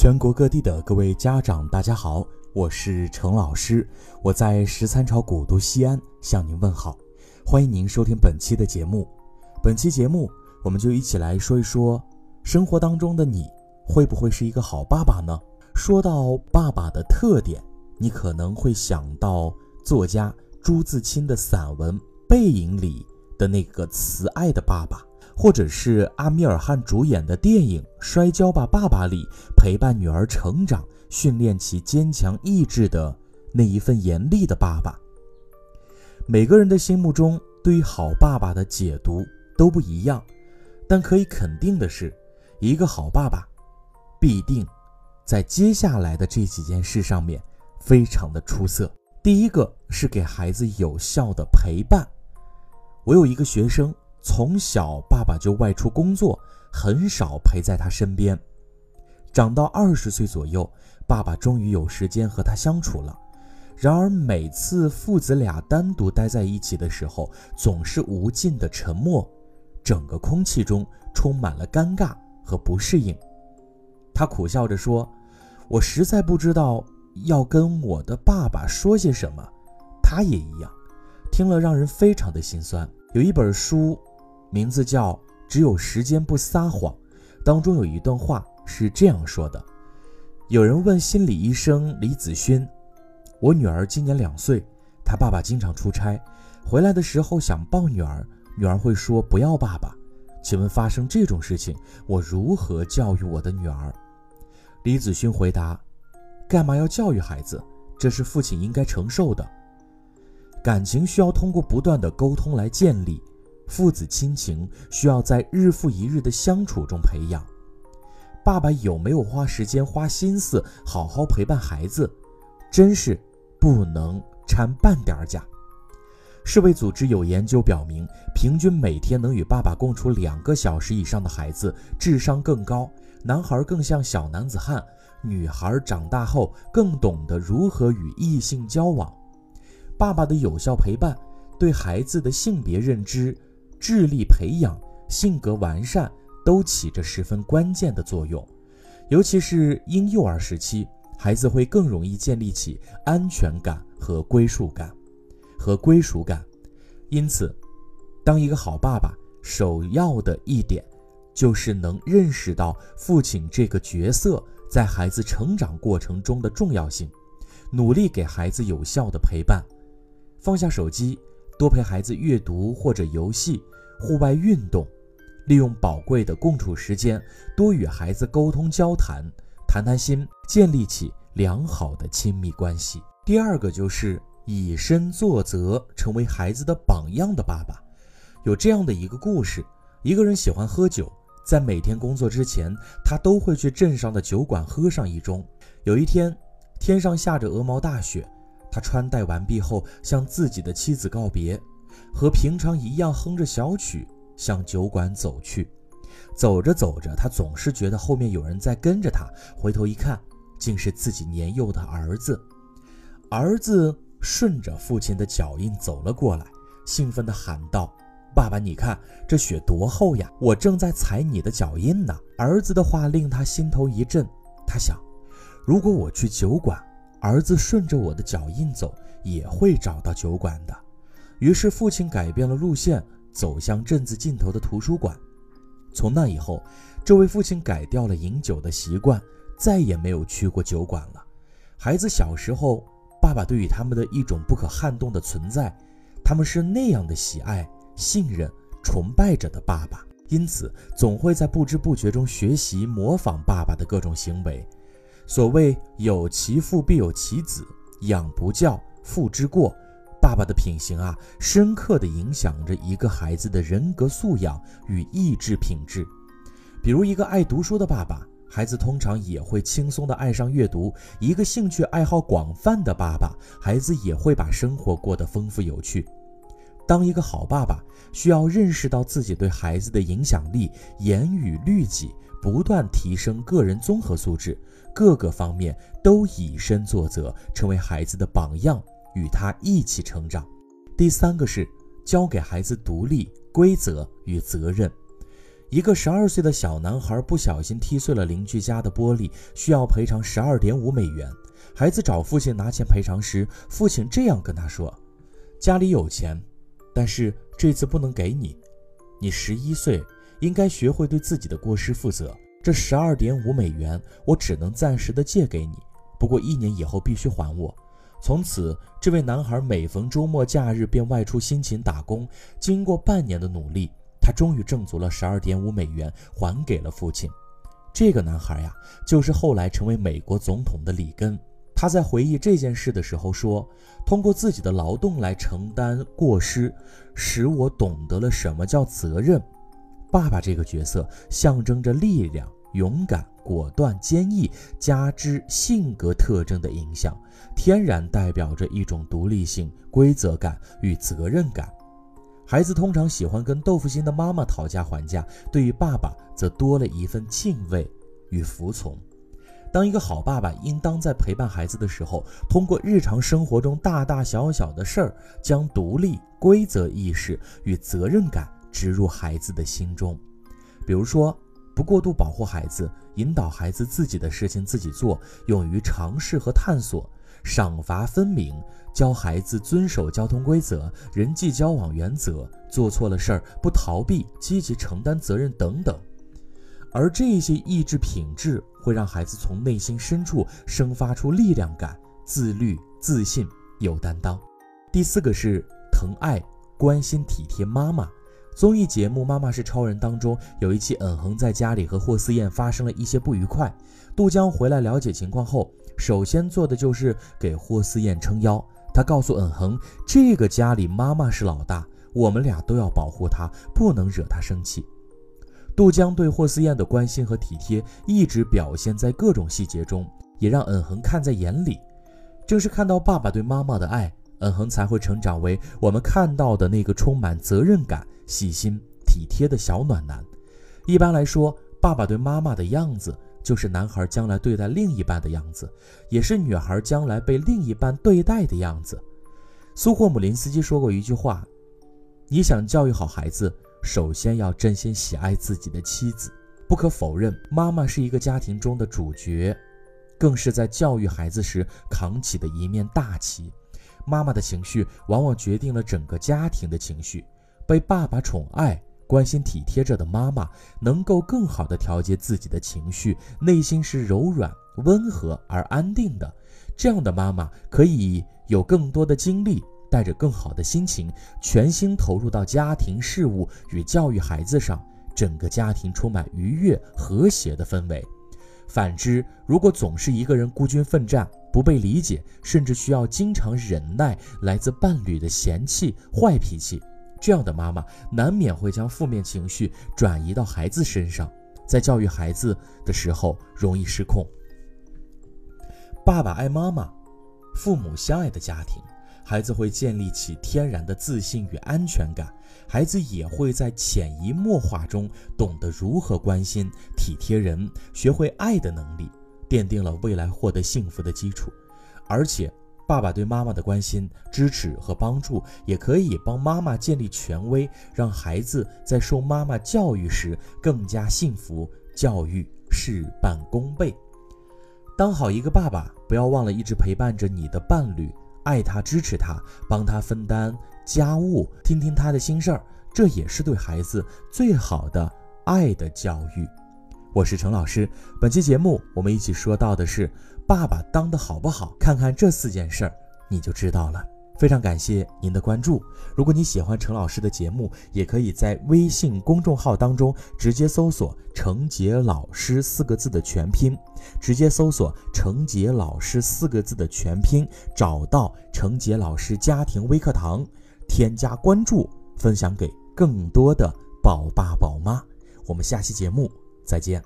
全国各地的各位家长，大家好，我是程老师，我在十三朝古都西安向您问好，欢迎您收听本期的节目。本期节目，我们就一起来说一说，生活当中的你会不会是一个好爸爸呢？说到爸爸的特点，你可能会想到作家朱自清的散文《背影》里的那个慈爱的爸爸。或者是阿米尔汗主演的电影《摔跤吧，爸爸》里陪伴女儿成长、训练其坚强意志的那一份严厉的爸爸。每个人的心目中对于好爸爸的解读都不一样，但可以肯定的是，一个好爸爸必定在接下来的这几件事上面非常的出色。第一个是给孩子有效的陪伴。我有一个学生。从小，爸爸就外出工作，很少陪在他身边。长到二十岁左右，爸爸终于有时间和他相处了。然而，每次父子俩单独待在一起的时候，总是无尽的沉默，整个空气中充满了尴尬和不适应。他苦笑着说：“我实在不知道要跟我的爸爸说些什么。”他也一样，听了让人非常的心酸。有一本书。名字叫《只有时间不撒谎》，当中有一段话是这样说的：有人问心理医生李子勋：“我女儿今年两岁，她爸爸经常出差，回来的时候想抱女儿，女儿会说不要爸爸。请问发生这种事情，我如何教育我的女儿？”李子勋回答：“干嘛要教育孩子？这是父亲应该承受的。感情需要通过不断的沟通来建立。”父子亲情需要在日复一日的相处中培养。爸爸有没有花时间、花心思好好陪伴孩子，真是不能掺半点假。世卫组织有研究表明，平均每天能与爸爸共处两个小时以上的孩子，智商更高，男孩更像小男子汉，女孩长大后更懂得如何与异性交往。爸爸的有效陪伴，对孩子的性别认知。智力培养、性格完善都起着十分关键的作用，尤其是婴幼儿时期，孩子会更容易建立起安全感和归属感，和归属感。因此，当一个好爸爸，首要的一点就是能认识到父亲这个角色在孩子成长过程中的重要性，努力给孩子有效的陪伴，放下手机。多陪孩子阅读或者游戏、户外运动，利用宝贵的共处时间，多与孩子沟通交谈，谈谈心，建立起良好的亲密关系。第二个就是以身作则，成为孩子的榜样的爸爸。有这样的一个故事：一个人喜欢喝酒，在每天工作之前，他都会去镇上的酒馆喝上一盅。有一天，天上下着鹅毛大雪。他穿戴完毕后，向自己的妻子告别，和平常一样哼着小曲向酒馆走去。走着走着，他总是觉得后面有人在跟着他。回头一看，竟是自己年幼的儿子。儿子顺着父亲的脚印走了过来，兴奋地喊道：“爸爸，你看这雪多厚呀！我正在踩你的脚印呢。”儿子的话令他心头一震，他想：如果我去酒馆。儿子顺着我的脚印走，也会找到酒馆的。于是，父亲改变了路线，走向镇子尽头的图书馆。从那以后，这位父亲改掉了饮酒的习惯，再也没有去过酒馆了。孩子小时候，爸爸对于他们的一种不可撼动的存在，他们是那样的喜爱、信任、崇拜着的爸爸，因此总会在不知不觉中学习、模仿爸爸的各种行为。所谓有其父必有其子，养不教，父之过。爸爸的品行啊，深刻地影响着一个孩子的人格素养与意志品质。比如，一个爱读书的爸爸，孩子通常也会轻松地爱上阅读；一个兴趣爱好广泛的爸爸，孩子也会把生活过得丰富有趣。当一个好爸爸，需要认识到自己对孩子的影响力，严于律己，不断提升个人综合素质。各个方面都以身作则，成为孩子的榜样，与他一起成长。第三个是教给孩子独立、规则与责任。一个十二岁的小男孩不小心踢碎了邻居家的玻璃，需要赔偿十二点五美元。孩子找父亲拿钱赔偿时，父亲这样跟他说：“家里有钱，但是这次不能给你。你十一岁，应该学会对自己的过失负责。这十二点五美元，我只能暂时的借给你，不过一年以后必须还我。”从此，这位男孩每逢周末假日便外出辛勤打工。经过半年的努力，他终于挣足了十二点五美元，还给了父亲。这个男孩呀，就是后来成为美国总统的里根。他在回忆这件事的时候说：“通过自己的劳动来承担过失，使我懂得了什么叫责任。爸爸这个角色象征着力量、勇敢、果断、坚毅，加之性格特征的影响，天然代表着一种独立性、规则感与责任感。”孩子通常喜欢跟豆腐心的妈妈讨价还价，对于爸爸则多了一份敬畏与服从。当一个好爸爸，应当在陪伴孩子的时候，通过日常生活中大大小小的事儿，将独立、规则意识与责任感植入孩子的心中。比如说，不过度保护孩子，引导孩子自己的事情自己做，勇于尝试和探索。赏罚分明，教孩子遵守交通规则、人际交往原则，做错了事儿不逃避，积极承担责任等等。而这些意志品质会让孩子从内心深处生发出力量感、自律、自信、有担当。第四个是疼爱、关心、体贴妈妈。综艺节目《妈妈是超人》当中有一期，嗯哼在家里和霍思燕发生了一些不愉快。杜江回来了解情况后，首先做的就是给霍思燕撑腰。他告诉嗯哼，这个家里妈妈是老大，我们俩都要保护她，不能惹她生气。杜江对霍思燕的关心和体贴一直表现在各种细节中，也让嗯哼看在眼里。正是看到爸爸对妈妈的爱，嗯哼才会成长为我们看到的那个充满责任感。细心体贴的小暖男，一般来说，爸爸对妈妈的样子，就是男孩将来对待另一半的样子，也是女孩将来被另一半对待的样子。苏霍姆林斯基说过一句话：“你想教育好孩子，首先要真心喜爱自己的妻子。”不可否认，妈妈是一个家庭中的主角，更是在教育孩子时扛起的一面大旗。妈妈的情绪往往决定了整个家庭的情绪。被爸爸宠爱、关心、体贴着的妈妈，能够更好地调节自己的情绪，内心是柔软、温和而安定的。这样的妈妈可以有更多的精力，带着更好的心情，全心投入到家庭事务与教育孩子上，整个家庭充满愉悦、和谐的氛围。反之，如果总是一个人孤军奋战，不被理解，甚至需要经常忍耐来自伴侣的嫌弃、坏脾气。这样的妈妈难免会将负面情绪转移到孩子身上，在教育孩子的时候容易失控。爸爸爱妈妈，父母相爱的家庭，孩子会建立起天然的自信与安全感，孩子也会在潜移默化中懂得如何关心、体贴人，学会爱的能力，奠定了未来获得幸福的基础，而且。爸爸对妈妈的关心、支持和帮助，也可以帮妈妈建立权威，让孩子在受妈妈教育时更加幸福，教育事半功倍。当好一个爸爸，不要忘了一直陪伴着你的伴侣，爱他、支持他，帮他分担家务，听听他的心事儿，这也是对孩子最好的爱的教育。我是陈老师，本期节目我们一起说到的是爸爸当的好不好，看看这四件事儿你就知道了。非常感谢您的关注，如果你喜欢陈老师的节目，也可以在微信公众号当中直接搜索“程杰老师”四个字的全拼，直接搜索“程杰老师”四个字的全拼，找到程杰老师家庭微课堂，添加关注，分享给更多的宝爸宝妈。我们下期节目。再见。